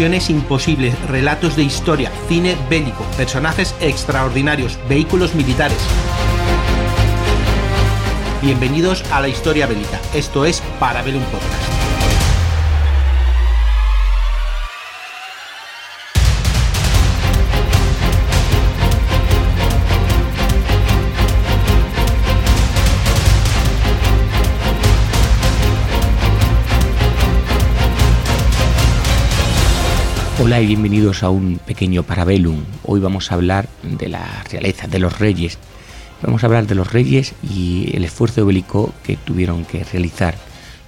imposibles, relatos de historia, cine bélico, personajes extraordinarios, vehículos militares. Bienvenidos a la historia bélica. Esto es Parabellum Podcast. Hola y bienvenidos a un pequeño Parabellum. Hoy vamos a hablar de la realeza, de los reyes. Vamos a hablar de los reyes y el esfuerzo bélico que tuvieron que realizar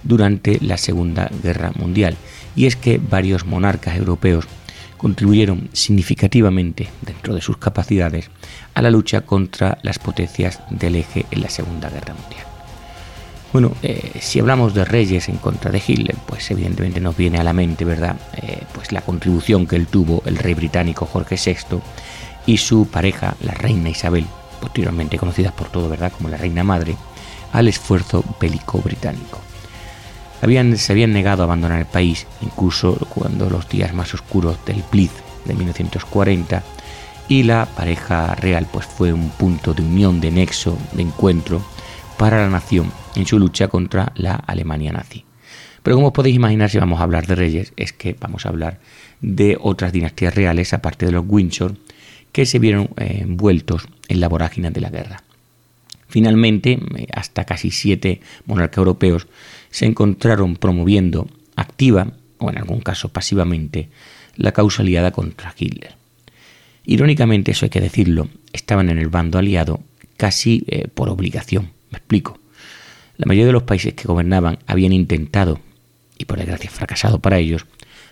durante la Segunda Guerra Mundial. Y es que varios monarcas europeos contribuyeron significativamente dentro de sus capacidades a la lucha contra las potencias del eje en la Segunda Guerra Mundial. Bueno, eh, si hablamos de reyes en contra de Hitler, pues evidentemente nos viene a la mente, ¿verdad? Eh, pues la contribución que él tuvo, el rey británico Jorge VI, y su pareja, la reina Isabel, posteriormente conocidas por todo, ¿verdad? Como la reina madre, al esfuerzo bélico británico. Habían, se habían negado a abandonar el país, incluso cuando los días más oscuros del Blitz de 1940, y la pareja real pues fue un punto de unión, de nexo, de encuentro para la nación en su lucha contra la Alemania nazi. Pero como os podéis imaginar, si vamos a hablar de reyes, es que vamos a hablar de otras dinastías reales, aparte de los Windsor, que se vieron eh, envueltos en la vorágine de la guerra. Finalmente, eh, hasta casi siete monarcas europeos se encontraron promoviendo activa, o en algún caso pasivamente, la causa aliada contra Hitler. Irónicamente, eso hay que decirlo, estaban en el bando aliado casi eh, por obligación. Me explico. La mayoría de los países que gobernaban habían intentado, y por desgracia fracasado para ellos,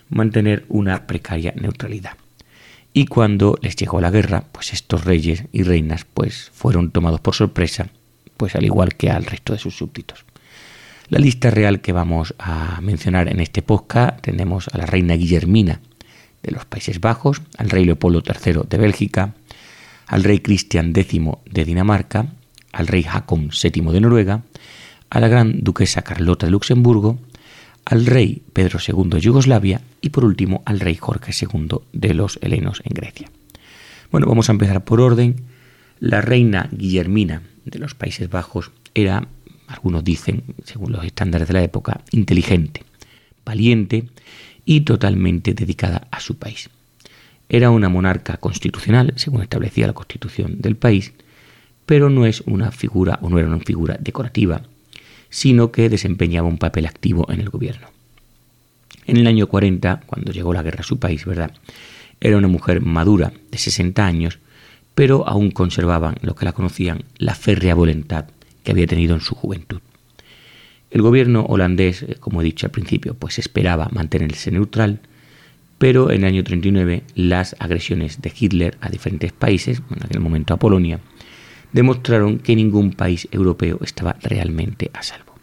mantener una precaria neutralidad. Y cuando les llegó la guerra, pues estos reyes y reinas pues fueron tomados por sorpresa, pues al igual que al resto de sus súbditos. La lista real que vamos a mencionar en este podcast tenemos a la reina Guillermina de los Países Bajos, al rey Leopoldo III de Bélgica, al rey Cristian X de Dinamarca, al rey Haakon VII de Noruega, a la gran duquesa Carlota de Luxemburgo, al rey Pedro II de Yugoslavia y por último al rey Jorge II de los helenos en Grecia. Bueno, vamos a empezar por orden. La reina Guillermina de los Países Bajos era, algunos dicen, según los estándares de la época, inteligente, valiente y totalmente dedicada a su país. Era una monarca constitucional, según establecía la constitución del país, pero no es una figura o no era una figura decorativa, sino que desempeñaba un papel activo en el gobierno. En el año 40, cuando llegó la guerra a su país, ¿verdad? Era una mujer madura, de 60 años, pero aún conservaban lo que la conocían la férrea voluntad que había tenido en su juventud. El gobierno holandés, eh, como he dicho al principio, pues esperaba mantenerse neutral, pero en el año 39 las agresiones de Hitler a diferentes países, en aquel momento a Polonia, demostraron que ningún país europeo estaba realmente a salvo.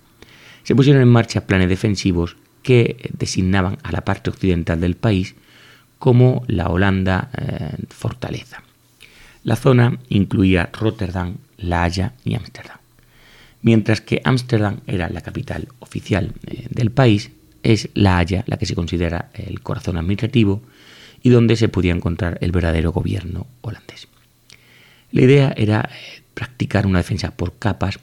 Se pusieron en marcha planes defensivos que designaban a la parte occidental del país como la Holanda eh, fortaleza. La zona incluía Rotterdam, La Haya y Ámsterdam. Mientras que Ámsterdam era la capital oficial eh, del país, es La Haya la que se considera el corazón administrativo y donde se podía encontrar el verdadero gobierno holandés. La idea era eh, practicar una defensa por capas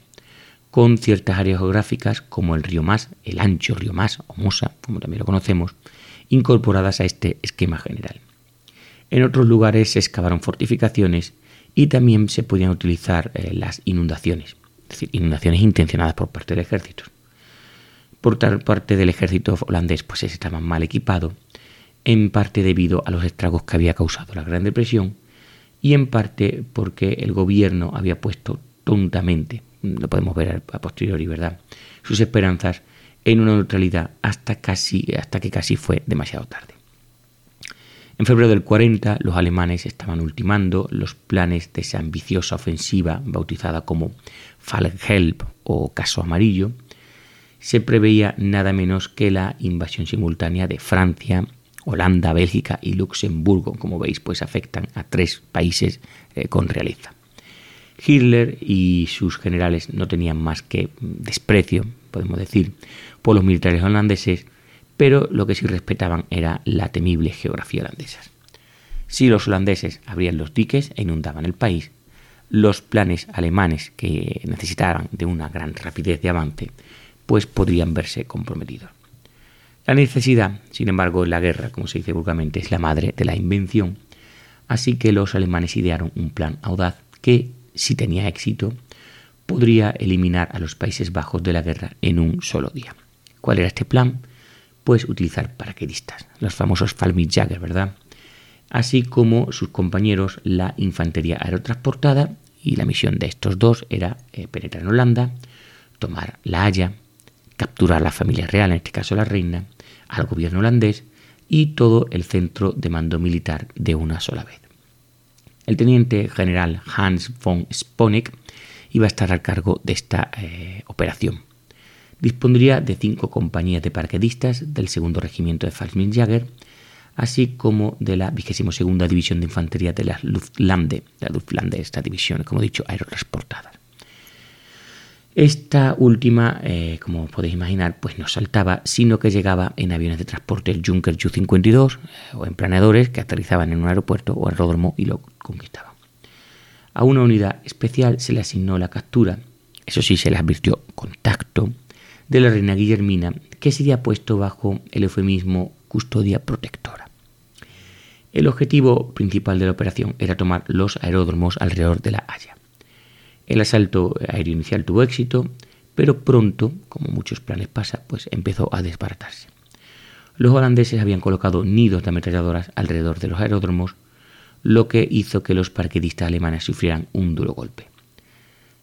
con ciertas áreas geográficas como el río Más, el ancho río Más o Mosa, como también lo conocemos, incorporadas a este esquema general. En otros lugares se excavaron fortificaciones y también se podían utilizar eh, las inundaciones, es decir, inundaciones intencionadas por parte del ejército. Por tal parte del ejército holandés pues estaba mal equipado, en parte debido a los estragos que había causado la Gran Depresión y en parte porque el gobierno había puesto tontamente, lo podemos ver a posteriori, ¿verdad?, sus esperanzas en una neutralidad hasta, casi, hasta que casi fue demasiado tarde. En febrero del 40 los alemanes estaban ultimando los planes de esa ambiciosa ofensiva bautizada como Fallhelp o Caso Amarillo. Se preveía nada menos que la invasión simultánea de Francia, Holanda, Bélgica y Luxemburgo, como veis, pues afectan a tres países eh, con realeza. Hitler y sus generales no tenían más que desprecio, podemos decir, por los militares holandeses, pero lo que sí respetaban era la temible geografía holandesa. Si los holandeses abrían los diques e inundaban el país, los planes alemanes que necesitaran de una gran rapidez de avance, pues podrían verse comprometidos. La necesidad, sin embargo, la guerra, como se dice vulgarmente, es la madre de la invención, así que los alemanes idearon un plan audaz que, si tenía éxito, podría eliminar a los Países Bajos de la guerra en un solo día. ¿Cuál era este plan? Pues utilizar paraquedistas, los famosos Fallschirmjäger, ¿verdad? Así como sus compañeros la infantería aerotransportada y la misión de estos dos era eh, penetrar en Holanda, tomar La Haya, capturar a la familia real, en este caso la reina, al gobierno holandés y todo el centro de mando militar de una sola vez. El teniente general Hans von Sponeck iba a estar al cargo de esta eh, operación. Dispondría de cinco compañías de paraquedistas del segundo regimiento de Fallschirmjäger, así como de la 22 División de Infantería de la Luftlande, la Luftlande, esta división, como he dicho, aerotransportada. Esta última, eh, como podéis imaginar, pues no saltaba, sino que llegaba en aviones de transporte Junker Ju-52 eh, o en planeadores que aterrizaban en un aeropuerto o aeródromo y lo conquistaban. A una unidad especial se le asignó la captura, eso sí se le advirtió contacto, de la reina Guillermina, que sería puesto bajo el eufemismo custodia protectora. El objetivo principal de la operación era tomar los aeródromos alrededor de La Haya. El asalto aéreo inicial tuvo éxito, pero pronto, como muchos planes pasa, pues empezó a desbaratarse. Los holandeses habían colocado nidos de ametralladoras alrededor de los aeródromos, lo que hizo que los paraquedistas alemanes sufrieran un duro golpe.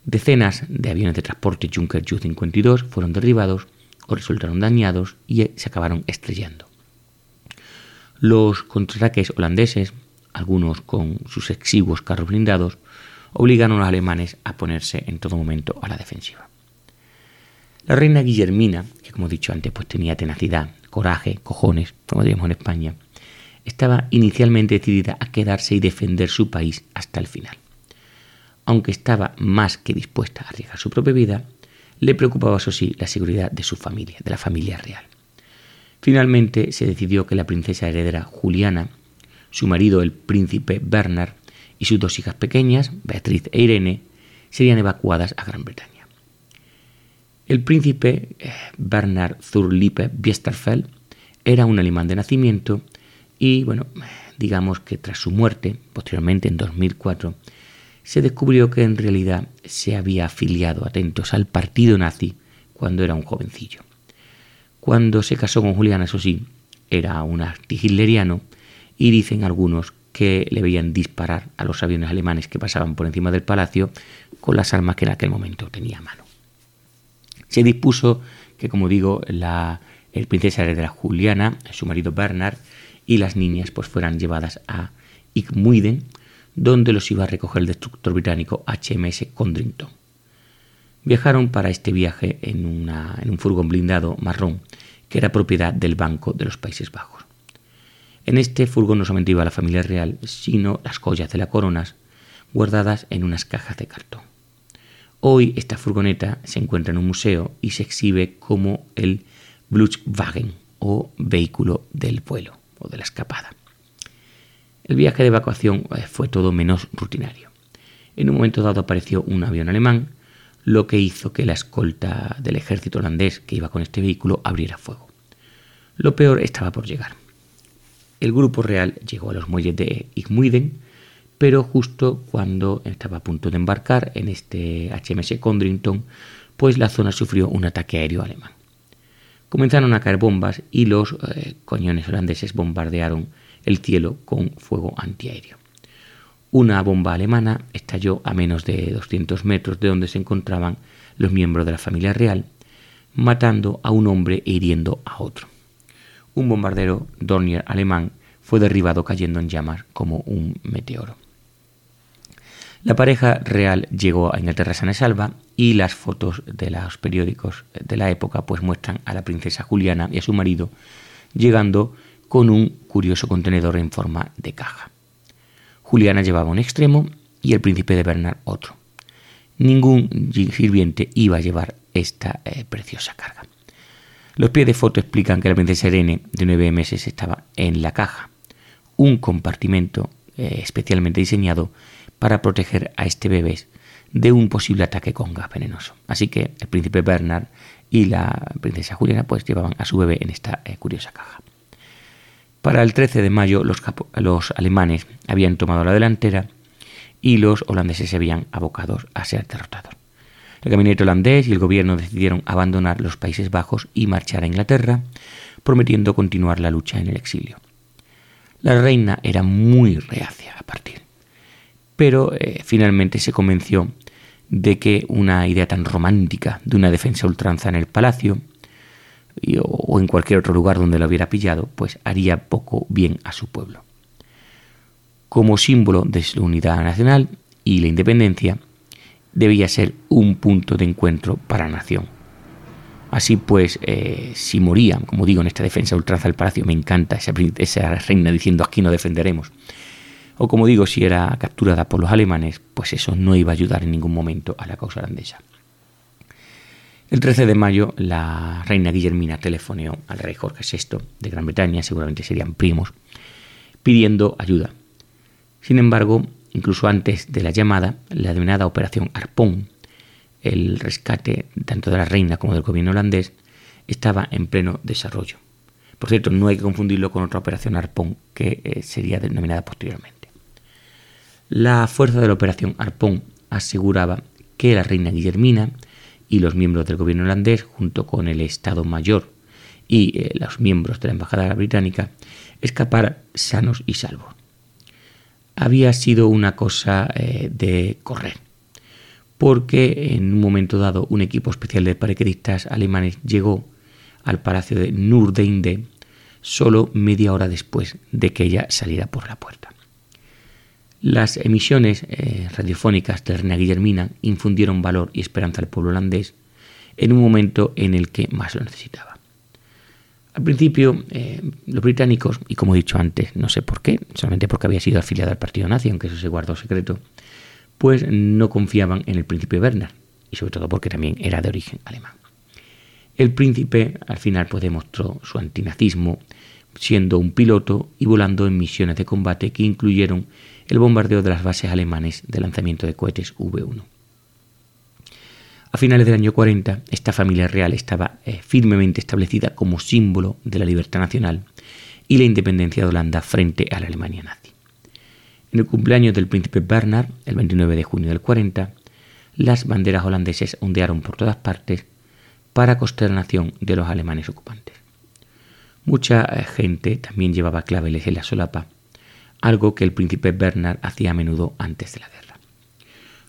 Decenas de aviones de transporte Junker Ju-52 fueron derribados o resultaron dañados y se acabaron estrellando. Los contraataques holandeses, algunos con sus exiguos carros blindados, obligaron a los alemanes a ponerse en todo momento a la defensiva. La reina Guillermina, que como he dicho antes, pues tenía tenacidad, coraje, cojones, como diríamos en España, estaba inicialmente decidida a quedarse y defender su país hasta el final. Aunque estaba más que dispuesta a arriesgar su propia vida, le preocupaba, eso sí, la seguridad de su familia, de la familia real. Finalmente se decidió que la princesa heredera Juliana, su marido el príncipe Bernard y sus dos hijas pequeñas, Beatriz e Irene, serían evacuadas a Gran Bretaña. El príncipe eh, Bernard Zurlippe Biesterfeld era un alemán de nacimiento y, bueno, digamos que tras su muerte, posteriormente en 2004, se descubrió que en realidad se había afiliado, atentos, al partido nazi cuando era un jovencillo. Cuando se casó con Juliana, eso sí, era un anti-hitleriano y dicen algunos que le veían disparar a los aviones alemanes que pasaban por encima del palacio con las armas que en aquel momento tenía a mano. Se dispuso que, como digo, la el princesa heredera Juliana, su marido Bernard y las niñas pues fueran llevadas a Igmuiden, donde los iba a recoger el destructor británico HMS Condrington. Viajaron para este viaje en, una, en un furgón blindado marrón que era propiedad del Banco de los Países Bajos. En este furgón no solamente iba la familia real, sino las joyas de la coronas guardadas en unas cajas de cartón. Hoy esta furgoneta se encuentra en un museo y se exhibe como el Blutwagen o vehículo del vuelo o de la escapada. El viaje de evacuación eh, fue todo menos rutinario. En un momento dado apareció un avión alemán, lo que hizo que la escolta del ejército holandés que iba con este vehículo abriera fuego. Lo peor estaba por llegar el grupo real llegó a los muelles de Igmuiden, pero justo cuando estaba a punto de embarcar en este HMS Condrington, pues la zona sufrió un ataque aéreo alemán. Comenzaron a caer bombas y los eh, coñones holandeses bombardearon el cielo con fuego antiaéreo. Una bomba alemana estalló a menos de 200 metros de donde se encontraban los miembros de la familia real, matando a un hombre e hiriendo a otro un bombardero Dornier alemán fue derribado cayendo en llamas como un meteoro. La pareja real llegó a Inglaterra sana y salva y las fotos de los periódicos de la época pues muestran a la princesa Juliana y a su marido llegando con un curioso contenedor en forma de caja. Juliana llevaba un extremo y el príncipe de Bernard otro. Ningún sirviente iba a llevar esta eh, preciosa carga. Los pies de foto explican que la princesa Irene, de nueve meses, estaba en la caja, un compartimento eh, especialmente diseñado para proteger a este bebé de un posible ataque con gas venenoso. Así que el príncipe Bernard y la princesa Juliana pues llevaban a su bebé en esta eh, curiosa caja. Para el 13 de mayo los, los alemanes habían tomado la delantera y los holandeses se habían abocado a ser derrotados. El gabinete holandés y el gobierno decidieron abandonar los Países Bajos y marchar a Inglaterra, prometiendo continuar la lucha en el exilio. La reina era muy reacia a partir, pero eh, finalmente se convenció de que una idea tan romántica de una defensa ultranza en el palacio o en cualquier otro lugar donde lo hubiera pillado, pues haría poco bien a su pueblo. Como símbolo de su unidad nacional y la independencia, debía ser un punto de encuentro para la nación. Así pues, eh, si morían, como digo, en esta defensa ultranza del palacio, me encanta esa, esa reina diciendo aquí no defenderemos. O como digo, si era capturada por los alemanes, pues eso no iba a ayudar en ningún momento a la causa holandesa. El 13 de mayo, la reina Guillermina telefoneó al rey Jorge VI de Gran Bretaña, seguramente serían primos, pidiendo ayuda. Sin embargo, Incluso antes de la llamada, la denominada Operación Arpón, el rescate tanto de la reina como del gobierno holandés, estaba en pleno desarrollo. Por cierto, no hay que confundirlo con otra operación Arpón que eh, sería denominada posteriormente. La fuerza de la operación Arpón aseguraba que la reina Guillermina y los miembros del gobierno holandés, junto con el Estado Mayor y eh, los miembros de la Embajada Británica, escaparan sanos y salvos había sido una cosa eh, de correr, porque en un momento dado un equipo especial de paraquedistas alemanes llegó al palacio de Nurdeinde solo media hora después de que ella saliera por la puerta. Las emisiones eh, radiofónicas de Reina Guillermina infundieron valor y esperanza al pueblo holandés en un momento en el que más lo necesitaba. Al principio, eh, los británicos, y como he dicho antes, no sé por qué, solamente porque había sido afiliado al partido nazi, aunque eso se guardó secreto, pues no confiaban en el príncipe Bernard, y sobre todo porque también era de origen alemán. El príncipe al final pues demostró su antinazismo siendo un piloto y volando en misiones de combate que incluyeron el bombardeo de las bases alemanes de lanzamiento de cohetes V1. A finales del año 40, esta familia real estaba eh, firmemente establecida como símbolo de la libertad nacional y la independencia de Holanda frente a la Alemania nazi. En el cumpleaños del príncipe Bernard, el 29 de junio del 40, las banderas holandeses ondearon por todas partes para consternación de los alemanes ocupantes. Mucha eh, gente también llevaba claveles en la solapa, algo que el príncipe Bernard hacía a menudo antes de la guerra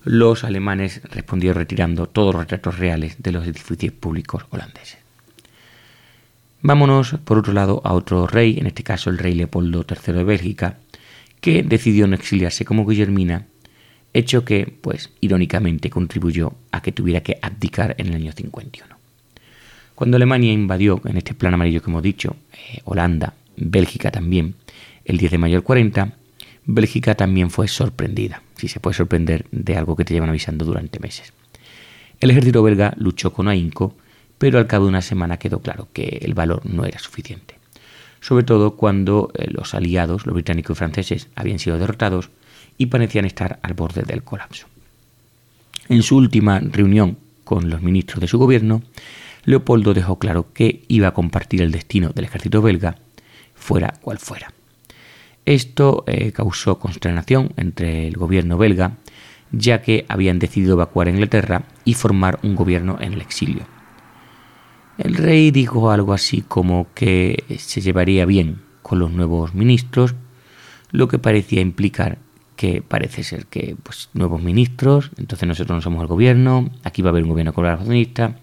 los alemanes respondieron retirando todos los retratos reales de los edificios públicos holandeses. Vámonos, por otro lado, a otro rey, en este caso el rey Leopoldo III de Bélgica, que decidió no exiliarse como Guillermina, hecho que, pues, irónicamente contribuyó a que tuviera que abdicar en el año 51. Cuando Alemania invadió, en este plan amarillo que hemos dicho, eh, Holanda, Bélgica también, el 10 de mayo del 40, Bélgica también fue sorprendida, si se puede sorprender de algo que te llevan avisando durante meses. El ejército belga luchó con ahínco, pero al cabo de una semana quedó claro que el valor no era suficiente. Sobre todo cuando eh, los aliados, los británicos y franceses, habían sido derrotados y parecían estar al borde del colapso. En su última reunión con los ministros de su gobierno, Leopoldo dejó claro que iba a compartir el destino del ejército belga, fuera cual fuera. Esto eh, causó consternación entre el gobierno belga, ya que habían decidido evacuar a Inglaterra y formar un gobierno en el exilio. El rey dijo algo así como que se llevaría bien con los nuevos ministros, lo que parecía implicar que parece ser que pues nuevos ministros, entonces nosotros no somos el gobierno, aquí va a haber un gobierno colaboracionista,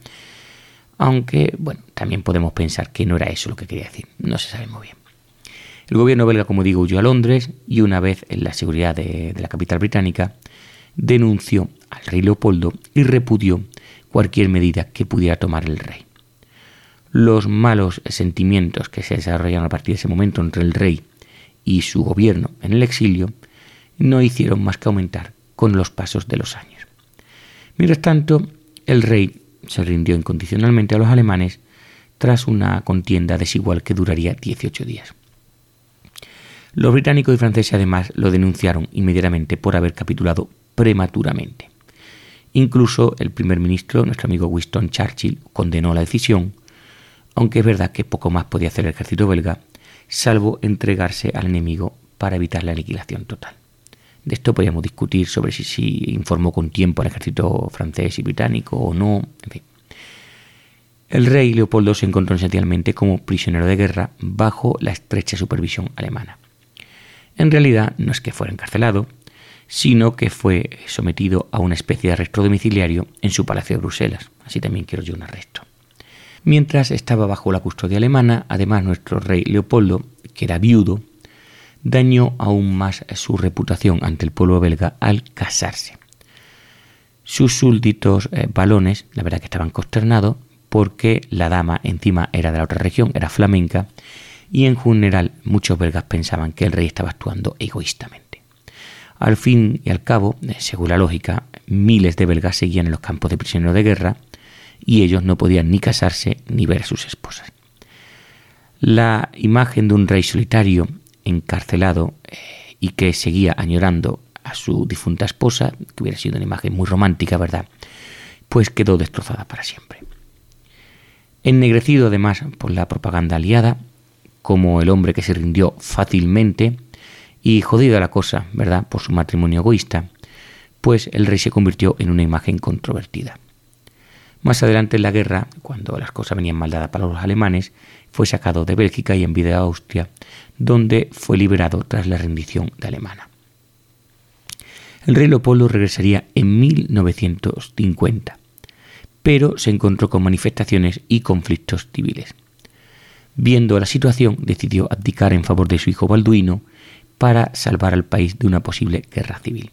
aunque bueno, también podemos pensar que no era eso lo que quería decir, no se sabe muy bien. El gobierno belga, como digo, huyó a Londres y una vez en la seguridad de, la capital británica, denunció al rey Leopoldo y repudió cualquier medida que pudiera tomar el rey. Los malos sentimientos que se desarrollaron a partir de ese momento entre el rey y su gobierno en el exilio no hicieron más que aumentar con los pasos de los años. Mientras tanto, el rey se rindió incondicionalmente a los alemanes, tras una contienda desigual que duraría 18 días. Los británicos y franceses además lo denunciaron inmediatamente por haber capitulado prematuramente. Incluso el primer ministro, nuestro amigo Winston Churchill, condenó la decisión, aunque es verdad que poco más podía hacer el ejército belga, salvo entregarse al enemigo para evitar la aniquilación total. De esto podríamos discutir sobre si, informó con tiempo al ejército francés y británico o no. El rey Leopoldo se encontró esencialmente como prisionero de guerra bajo la estrecha supervisión alemana. En realidad no es que fuera encarcelado, sino que fue sometido a una especie de arresto domiciliario en su palacio de Bruselas. Así también quiero yo un arresto. Mientras estaba bajo la custodia alemana, además nuestro rey Leopoldo, que era viudo, dañó aún más su reputación ante el pueblo belga al casarse. Sus súbditos eh, balones, la verdad que estaban consternados, porque la dama encima era de la otra región, era flamenca, y en general muchos belgas pensaban que el rey estaba actuando egoístamente. Al fin y al cabo, eh, según la lógica, miles de belgas seguían en los campos de prisioneros de guerra y ellos no podían ni casarse ni ver a sus esposas. La imagen de un rey solitario encarcelado eh, y que seguía añorando a su difunta esposa, que hubiera sido una imagen muy romántica, ¿verdad? Pues quedó destrozada para siempre. Ennegrecido además por la propaganda aliada, como el hombre que se rindió fácilmente y jodida la cosa, ¿verdad?, por su matrimonio egoísta, pues el rey se convirtió en una imagen controvertida. Más adelante en la guerra, cuando las cosas venían mal dadas para los alemanes, fue sacado de Bélgica y enviado a Austria, donde fue liberado tras la rendición de Alemania. El rey Leopoldo regresaría en 1950, pero se encontró con manifestaciones y conflictos civiles. Viendo la situación, decidió abdicar en favor de su hijo Balduino para salvar al país de una posible guerra civil.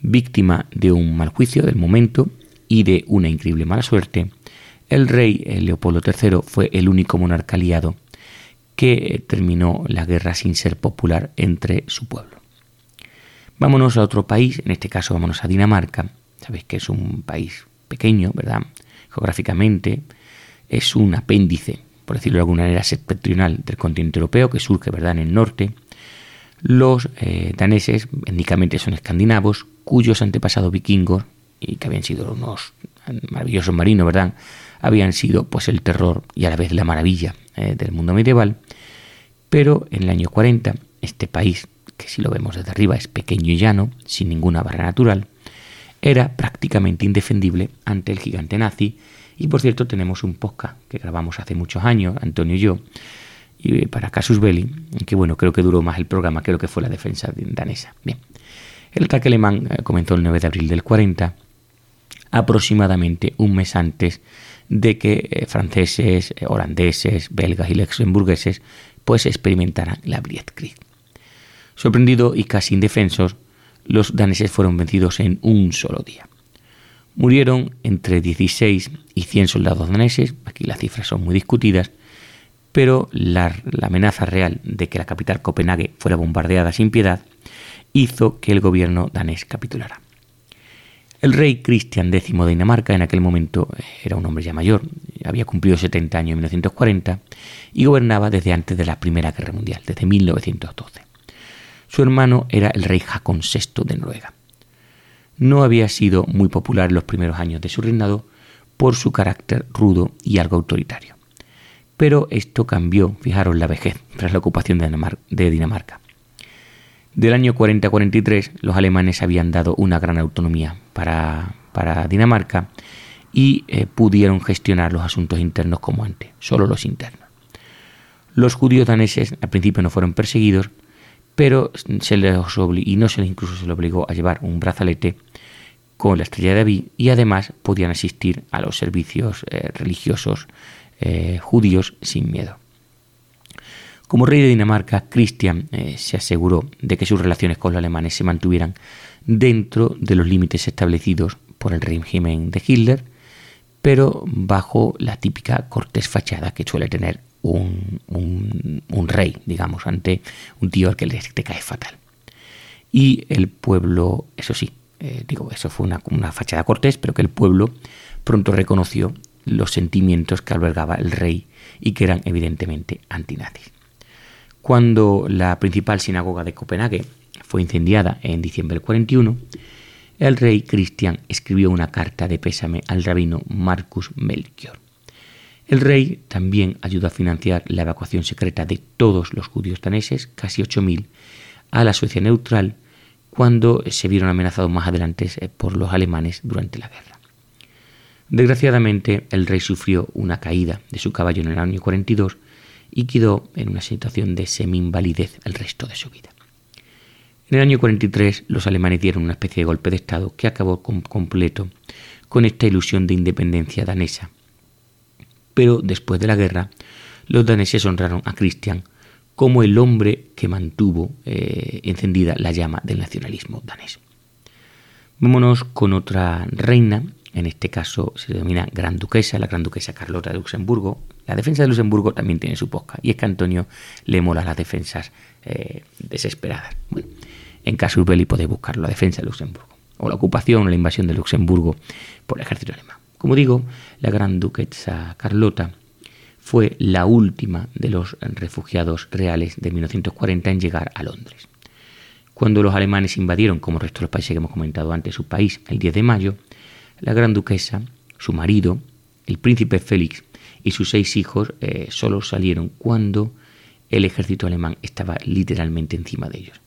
Víctima de un mal juicio del momento y de una increíble mala suerte, el rey Leopoldo III fue el único monarca aliado que terminó la guerra sin ser popular entre su pueblo. Vámonos a otro país, en este caso vámonos a Dinamarca. Sabéis que es un país pequeño, ¿verdad? Geográficamente es un apéndice por decirlo de alguna manera, septentrional del continente europeo, que surge ¿verdad? en el norte. Los eh, daneses étnicamente son escandinavos, cuyos antepasados vikingos, y que habían sido unos maravillosos marinos, ¿verdad? Habían sido pues el terror y a la vez la maravilla eh, del mundo medieval. Pero en el año 40, este país, que si lo vemos desde arriba es pequeño y llano, sin ninguna barrera natural, era prácticamente indefendible ante el gigante nazi y por cierto, tenemos un podcast que grabamos hace muchos años, Antonio y yo, y para Casus Belli, que bueno, creo que duró más el programa que lo que fue la defensa danesa. Bien, el ataque alemán eh, comenzó el 9 de abril del 40, aproximadamente un mes antes de que eh, franceses, eh, holandeses, belgas y luxemburgueses pues experimentaran la Blitzkrieg. Sorprendidos y casi indefensos, los daneses fueron vencidos en un solo día. Murieron entre 16 y 100 soldados daneses, aquí las cifras son muy discutidas, pero la, amenaza real de que la capital Copenhague fuera bombardeada sin piedad hizo que el gobierno danés capitulara. El rey Cristian X de Dinamarca en aquel momento era un hombre ya mayor, había cumplido 70 años en 1940 y gobernaba desde antes de la Primera Guerra Mundial, desde 1912. Su hermano era el rey Hakon VI de Noruega no había sido muy popular en los primeros años de su reinado por su carácter rudo y algo autoritario. Pero esto cambió, fijaros, la vejez tras la ocupación de Dinamarca. Del año 40-43 los alemanes habían dado una gran autonomía para, Dinamarca y eh, pudieron gestionar los asuntos internos como antes, solo los internos. Los judíos daneses al principio no fueron perseguidos, pero se les y no se les incluso se les obligó a llevar un brazalete con la estrella de David y además podían asistir a los servicios eh, religiosos eh, judíos sin miedo. Como rey de Dinamarca, Cristian eh, se aseguró de que sus relaciones con los alemanes se mantuvieran dentro de los límites establecidos por el régimen de Hitler, pero bajo la típica cortés fachada que suele tener un, rey, digamos, ante un tío al que le te cae fatal. Y el pueblo, eso sí, eh, digo, eso fue una, fachada cortés, pero que el pueblo pronto reconoció los sentimientos que albergaba el rey y que eran evidentemente antinazis. Cuando la principal sinagoga de Copenhague fue incendiada en diciembre del 41, el rey Cristian escribió una carta de pésame al rabino Marcus Melchior. El rey también ayudó a financiar la evacuación secreta de todos los judíos daneses, casi 8.000, a la Suecia neutral cuando se vieron amenazados más adelante eh, por los alemanes durante la guerra. Desgraciadamente, el rey sufrió una caída de su caballo en el año 42 y quedó en una situación de semi-invalidez el resto de su vida. En el año 43 los alemanes dieron una especie de golpe de Estado que acabó completo con esta ilusión de independencia danesa. Pero después de la guerra, los daneses honraron a Christian como el hombre que mantuvo eh, encendida la llama del nacionalismo danés. Vámonos con otra reina, en este caso se denomina Gran Duquesa, la Gran Duquesa Carlota de Luxemburgo. La defensa de Luxemburgo también tiene su posca, y es que Antonio le mola las defensas eh, desesperadas. en caso belli podéis buscar la defensa de Luxemburgo, o la ocupación o la invasión de Luxemburgo por el ejército alemán. Como digo, la Gran Duquesa Carlota fue la última de los refugiados reales de 1940 en llegar a Londres. Cuando los alemanes invadieron, como el resto de los países que hemos comentado antes, su país el 10 de mayo, la gran duquesa, su marido, el príncipe Félix y sus seis hijos eh, solo salieron cuando el ejército alemán estaba literalmente encima de ellos.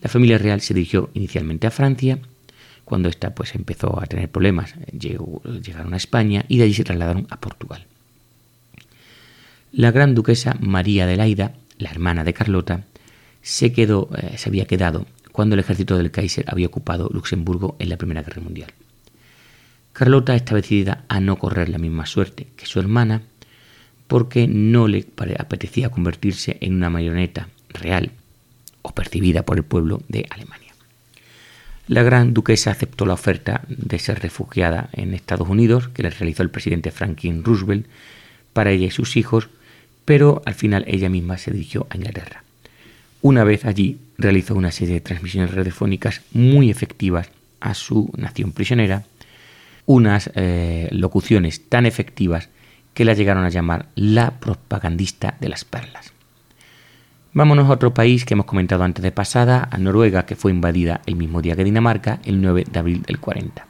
La familia real se dirigió inicialmente a Francia, cuando ésta pues empezó a tener problemas, llegaron a España y de allí se trasladaron a Portugal. La gran duquesa María Adelaida, la hermana de Carlota, se, quedó, eh, se había quedado cuando el ejército del Kaiser había ocupado Luxemburgo en la Primera Guerra Mundial. Carlota estaba decidida a no correr la misma suerte que su hermana porque no le apetecía convertirse en una marioneta real o percibida por el pueblo de Alemania. La gran duquesa aceptó la oferta de ser refugiada en Estados Unidos que le realizó el presidente Franklin Roosevelt para ella y sus hijos pero al final ella misma se dirigió a Inglaterra. Una vez allí realizó una serie de transmisiones radiofónicas muy efectivas a su nación prisionera, unas eh, locuciones tan efectivas que la llegaron a llamar la propagandista de las perlas. Vámonos a otro país que hemos comentado antes de pasada, a Noruega, que fue invadida el mismo día que Dinamarca, el 9 de abril del 40.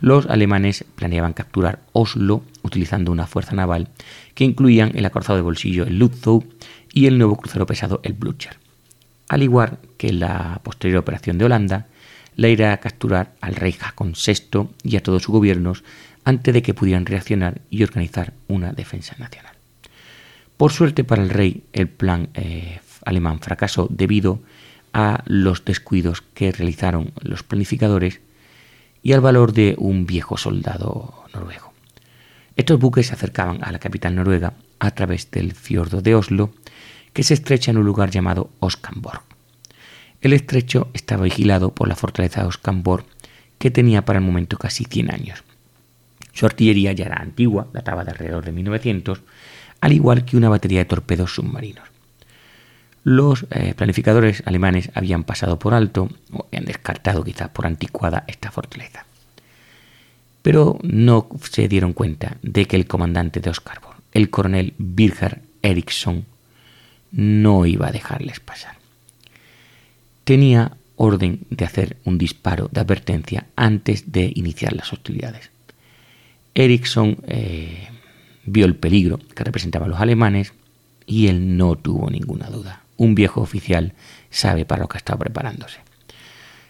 Los alemanes planeaban capturar Oslo utilizando una fuerza naval que incluían el acorazado de bolsillo el Lutzow y el nuevo crucero pesado el Blücher. Al igual que la posterior operación de Holanda, la irá a capturar al rey Hakon VI y a todos sus gobiernos antes de que pudieran reaccionar y organizar una defensa nacional. Por suerte para el rey, el plan eh, alemán fracasó debido a los descuidos que realizaron los planificadores y al valor de un viejo soldado noruego. Estos buques se acercaban a la capital noruega a través del fiordo de Oslo, que se estrecha en un lugar llamado Oskamborg. El estrecho estaba vigilado por la fortaleza de Oskamborg, que tenía para el momento casi 100 años. Su artillería ya era antigua, databa de alrededor de 1900, al igual que una batería de torpedos submarinos. Los eh, planificadores alemanes habían pasado por alto, o han descartado quizás por anticuada esta fortaleza. Pero no se dieron cuenta de que el comandante de Oscarborg, el coronel Birger Eriksson, no iba a dejarles pasar. Tenía orden de hacer un disparo de advertencia antes de iniciar las hostilidades. Eriksson eh, vio el peligro que representaban los alemanes y él no tuvo ninguna duda un viejo oficial sabe para lo que está preparándose.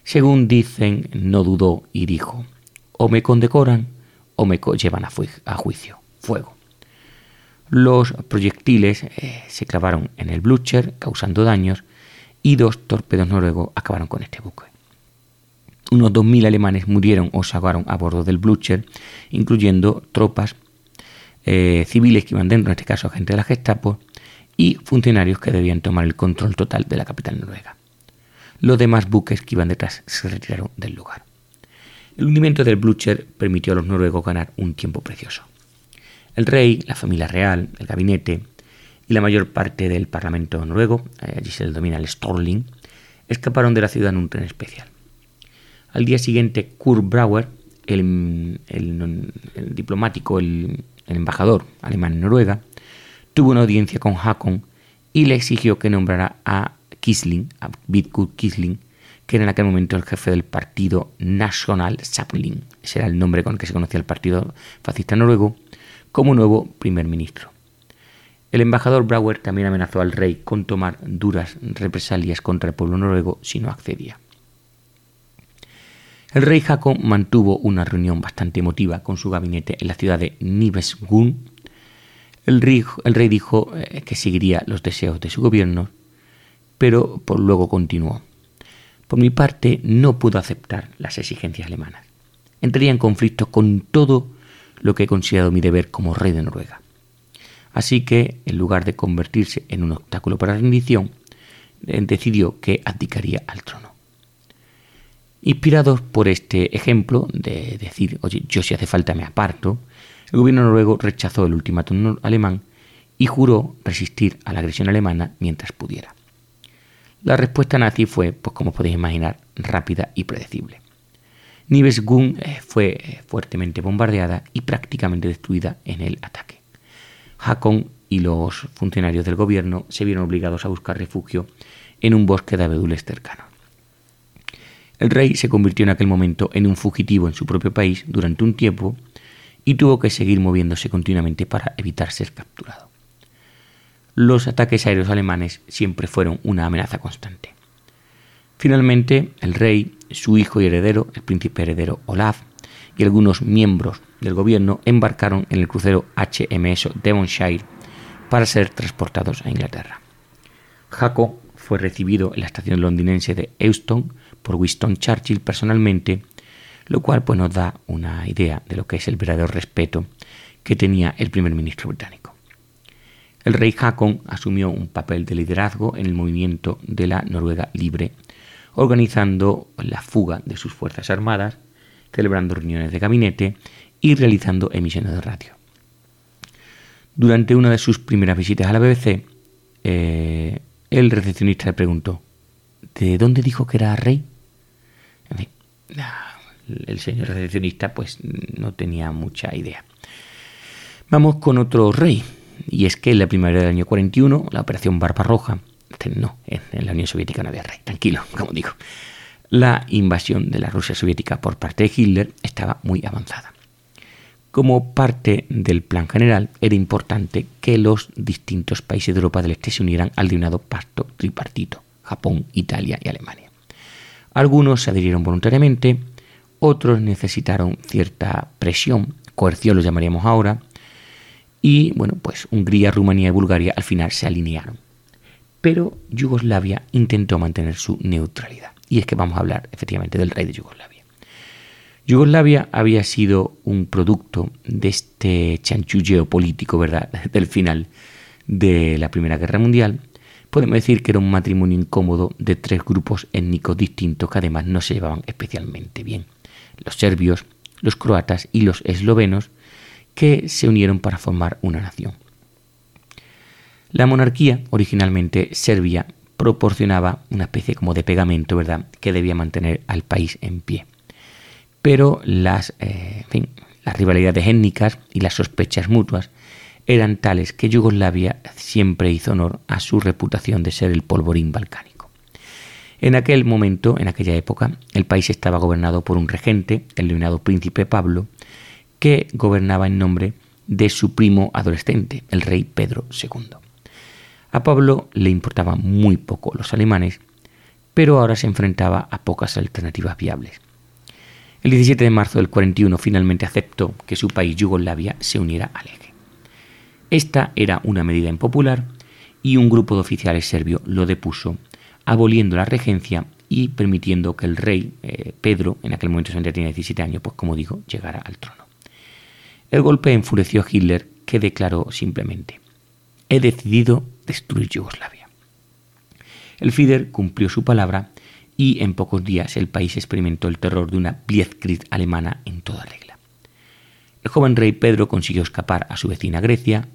Según dicen, no dudó y dijo, o me condecoran o me llevan a, juicio, fuego. Los proyectiles eh, se clavaron en el Blücher, causando daños, y dos torpedos noruegos acabaron con este buque. Unos 2.000 alemanes murieron o se ahogaron a bordo del Blücher, incluyendo tropas eh, civiles que iban dentro, en este caso agentes de la Gestapo, y funcionarios que debían tomar el control total de la capital noruega. Los demás buques que iban detrás se retiraron del lugar. El hundimiento del Blücher permitió a los noruegos ganar un tiempo precioso. El rey, la familia real, el gabinete y la mayor parte del parlamento noruego, eh, allí se domina el Storling, escaparon de la ciudad en un tren especial. Al día siguiente, Kurt Brauer, el, diplomático, el, embajador alemán en Noruega, tuvo una audiencia con Hakon y le exigió que nombrara a Kisling, a Vidkun Kisling, que era en aquel momento el jefe del partido National Sapling, ese era el nombre con el que se conocía el partido fascista noruego, como nuevo primer ministro. El embajador Brauer también amenazó al rey con tomar duras represalias contra el pueblo noruego si no accedía. El rey Jaco mantuvo una reunión bastante emotiva con su gabinete en la ciudad de Nibesgun. El rey, dijo eh, que seguiría los deseos de su gobierno, pero por luego continuó. Por mi parte, no puedo aceptar las exigencias alemanas. Entraría en conflicto con todo lo que he considerado mi deber como rey de Noruega. Así que, en lugar de convertirse en un obstáculo para la rendición, decidió que abdicaría al trono. Inspirados por este ejemplo de decir, oye, yo si hace falta me aparto, el gobierno noruego rechazó el ultimátum alemán y juró resistir a la agresión alemana mientras pudiera. La respuesta nazi fue, pues como podéis imaginar, rápida y predecible. Nibesgun eh, fue eh, fuertemente bombardeada y prácticamente destruida en el ataque. Hakon y los funcionarios del gobierno se vieron obligados a buscar refugio en un bosque de abedules cercano. El rey se convirtió en aquel momento en un fugitivo en su propio país durante un tiempo y tuvo que seguir moviéndose continuamente para evitar ser capturado los ataques aéreos alemanes siempre fueron una amenaza constante. Finalmente, el rey, su hijo y heredero, el príncipe heredero Olaf, y algunos miembros del gobierno embarcaron en el crucero HMS Devonshire para ser transportados a Inglaterra. Jaco fue recibido en la estación londinense de Euston por Winston Churchill personalmente, lo cual pues, nos da una idea de lo que es el verdadero respeto que tenía el primer ministro británico. El rey Hakon asumió un papel de liderazgo en el movimiento de la Noruega libre, organizando la fuga de sus fuerzas armadas, celebrando reuniones de gabinete y realizando emisiones de radio. Durante una de sus primeras visitas a la BBC, eh, el recepcionista le preguntó, ¿de dónde dijo que era rey? El señor recepcionista pues no tenía mucha idea. Vamos con otro rey, y es que en la primavera del año 41, la operación Barbarroja, este, no, en la Unión Soviética no había rey, tranquilo, como digo, la invasión de la Rusia soviética por parte de Hitler estaba muy avanzada. Como parte del plan general, era importante que los distintos países de Europa del Este se unieran al denominado pacto tripartito, Japón, Italia y Alemania. Algunos se adhirieron voluntariamente, otros necesitaron cierta presión, coerción lo llamaríamos ahora, y bueno, pues Hungría, Rumanía y Bulgaria al final se alinearon. Pero Yugoslavia intentó mantener su neutralidad. Y es que vamos a hablar efectivamente del rey de Yugoslavia. Yugoslavia había sido un producto de este chanchulleo político, ¿verdad?, del final de la Primera Guerra Mundial. Podemos decir que era un matrimonio incómodo de tres grupos étnicos distintos que además no se llevaban especialmente bien. Los serbios, los croatas y los eslovenos que se unieron para formar una nación. La monarquía, originalmente serbia, proporcionaba una especie como de pegamento, ¿verdad?, que debía mantener al país en pie. Pero las, eh, las rivalidades étnicas y las sospechas mutuas eran tales que Yugoslavia siempre hizo honor a su reputación de ser el polvorín balcánico. En aquel momento, en aquella época, el país estaba gobernado por un regente, el denominado príncipe Pablo, que gobernaba en nombre de su primo adolescente, el rey Pedro II. A Pablo le importaban muy poco los alemanes, pero ahora se enfrentaba a pocas alternativas viables. El 17 de marzo del 41 finalmente aceptó que su país Yugoslavia se uniera al eje. Esta era una medida impopular y un grupo de oficiales serbios lo depuso, aboliendo la regencia y permitiendo que el rey eh, Pedro, en aquel momento se tenía 17 años, pues como digo, llegara al trono. El golpe enfureció a Hitler, que declaró simplemente, he decidido destruir Yugoslavia. El Führer cumplió su palabra y en pocos días el país experimentó el terror de una Blitzkrieg alemana en toda regla. El joven rey Pedro consiguió escapar a su vecina Grecia,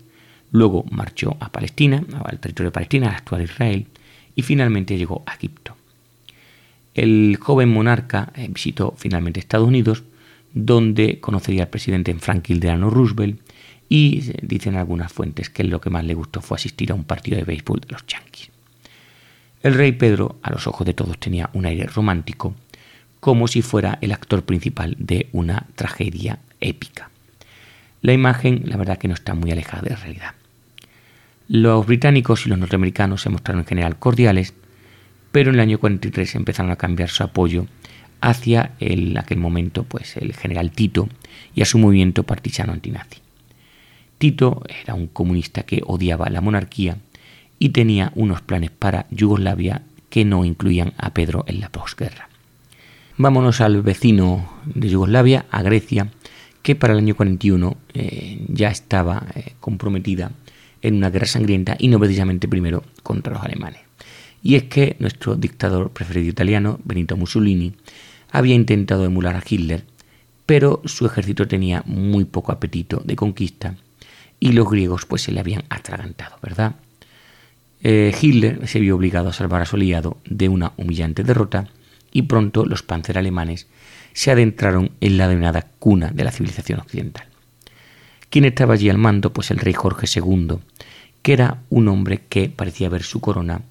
luego marchó a Palestina, al territorio de Palestina, al actual Israel, y finalmente llegó a Egipto. El joven monarca eh, visitó finalmente Estados Unidos, donde conocería al presidente Franklin Delano Roosevelt y dicen algunas fuentes que lo que más le gustó fue asistir a un partido de béisbol de los Yankees. El rey Pedro, a los ojos de todos, tenía un aire romántico, como si fuera el actor principal de una tragedia épica. La imagen, la verdad, que no está muy alejada de la realidad. Los británicos y los norteamericanos se mostraron en general cordiales, pero en el año 43 empezaron a cambiar su apoyo hacia el, aquel momento pues, el general Tito y a su movimiento partisano antinazi. Tito era un comunista que odiaba la monarquía y tenía unos planes para Yugoslavia que no incluían a Pedro en la posguerra. Vámonos al vecino de Yugoslavia, a Grecia, que para el año 41 eh, ya estaba eh, comprometida en una guerra sangrienta y no precisamente primero contra los alemanes. Y es que nuestro dictador preferido italiano, Benito Mussolini, había intentado emular a Hitler, pero su ejército tenía muy poco apetito de conquista y los griegos pues se le habían atragantado, ¿verdad? Eh, Hitler se vio obligado a salvar a su aliado de una humillante derrota y pronto los panzer alemanes se adentraron en la denominada cuna de la civilización occidental. ¿Quién estaba allí al mando? Pues el rey Jorge II, que era un hombre que parecía ver su corona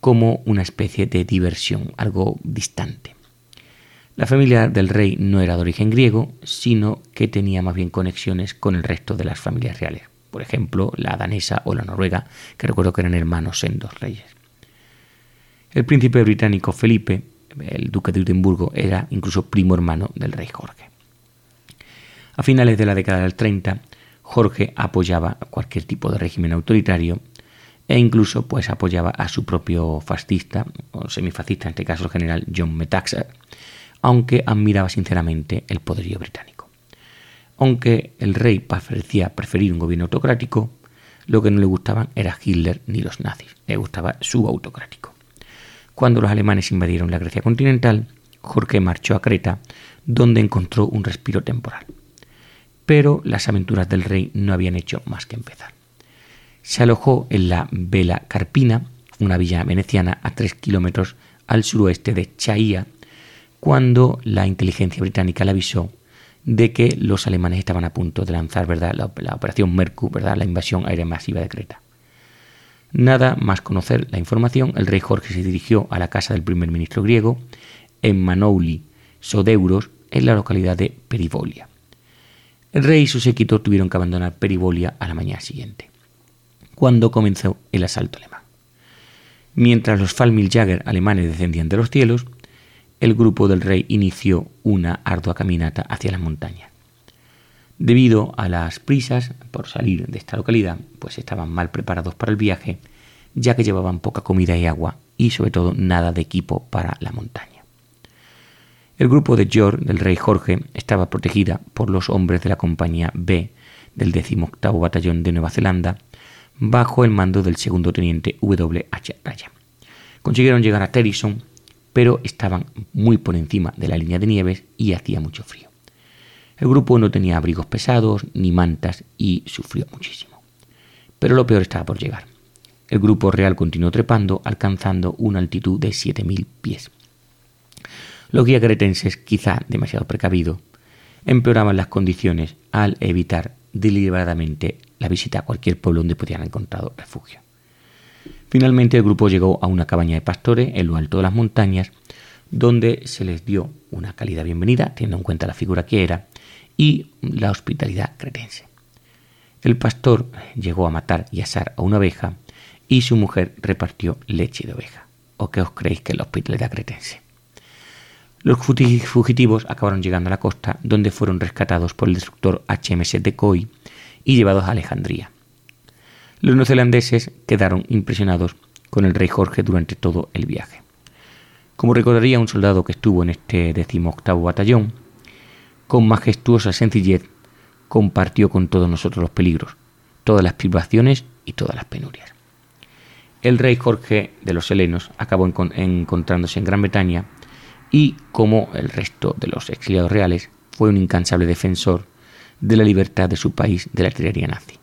como una especie de diversión, algo distante. La familia del rey no era de origen griego, sino que tenía más bien conexiones con el resto de las familias reales, por ejemplo, la danesa o la noruega, que recuerdo que eran hermanos en dos reyes. El príncipe británico Felipe, el duque de Edimburgo, era incluso primo hermano del rey Jorge. A finales de la década del 30, Jorge apoyaba cualquier tipo de régimen autoritario e incluso pues apoyaba a su propio fascista o semifascista, en este caso el general John Metaxas, aunque admiraba sinceramente el poderío británico. Aunque el rey parecía preferir un gobierno autocrático, lo que no le gustaban era Hitler ni los nazis, le gustaba su autocrático. Cuando los alemanes invadieron la Grecia continental, Jorge marchó a Creta, donde encontró un respiro temporal. Pero las aventuras del rey no habían hecho más que empezar. Se alojó en la Vela Carpina, una villa veneciana a tres kilómetros al suroeste de Chaía, cuando la inteligencia británica le avisó de que los alemanes estaban a punto de lanzar. La, operación Mercu, la invasión aérea masiva de Creta. Nada más conocer la información, el rey Jorge se dirigió a la casa del primer ministro griego en Manouli, Sodeuros, en la localidad de Perivolia. El rey y su séquito tuvieron que abandonar Perivolia a la mañana siguiente, cuando comenzó el asalto alemán. Mientras los Fallmiljager alemanes descendían de los cielos, el grupo del rey inició una ardua caminata hacia las montañas. Debido a las prisas por salir de esta localidad, pues estaban mal preparados para el viaje, ya que llevaban poca comida y agua y sobre todo nada de equipo para la montaña. El grupo de George del rey Jorge estaba protegida por los hombres de la compañía B del 18 Batallón de Nueva Zelanda, bajo el mando del segundo teniente W. H. Ryan. Consiguieron llegar a Terryson pero estaban muy por encima de la línea de nieves y hacía mucho frío. El grupo no tenía abrigos pesados ni mantas y sufrió muchísimo. Pero lo peor estaba por llegar. El grupo real continuó trepando, alcanzando una altitud de 7.000 pies. Los guías cretenses, quizá demasiado precavidos, empeoraban las condiciones al evitar deliberadamente la visita a cualquier pueblo donde pudieran encontrar refugio. Finalmente el grupo llegó a una cabaña de pastores en lo alto de las montañas, donde se les dio una calidad bienvenida, teniendo en cuenta la figura que era, y la hospitalidad cretense. El pastor llegó a matar y asar a una oveja y su mujer repartió leche de oveja. ¿O qué os creéis que es la hospitalidad cretense? Los fugitivos acabaron llegando a la costa, donde fueron rescatados por el destructor HMS Decoy y llevados a Alejandría. Los neozelandeses quedaron impresionados con el rey Jorge durante todo el viaje. Como recordaría un soldado que estuvo en este decimoctavo batallón, con majestuosa sencillez compartió con todos nosotros los peligros, todas las privaciones y todas las penurias. El rey Jorge de los helenos acabó encontrándose en Gran Bretaña y, como el resto de los exiliados reales, fue un incansable defensor de la libertad de su país de la tiranía nazi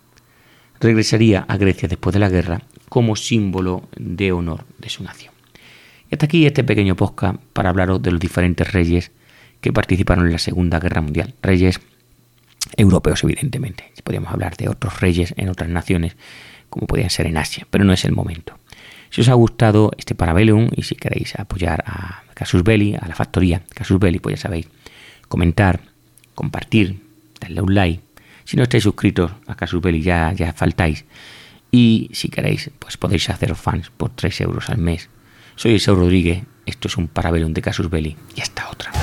regresaría a Grecia después de la guerra como símbolo de honor de su nación. Y hasta aquí este pequeño podcast para hablaros de los diferentes reyes que participaron en la Segunda Guerra Mundial. Reyes europeos, evidentemente. Podríamos hablar de otros reyes en otras naciones, como podían ser en Asia, pero no es el momento. Si os ha gustado este Parabellum y si queréis apoyar a Casus Belli, a la factoría Casus Belli, pues ya sabéis, comentar, compartir, darle un like. Si no estáis suscritos a Casus Belli ya, ya faltáis. Y si queréis, pues podéis haceros fans por 3 euros al mes. Soy Iseo Rodríguez, esto es un Parabellum de Casus Belli y hasta otra.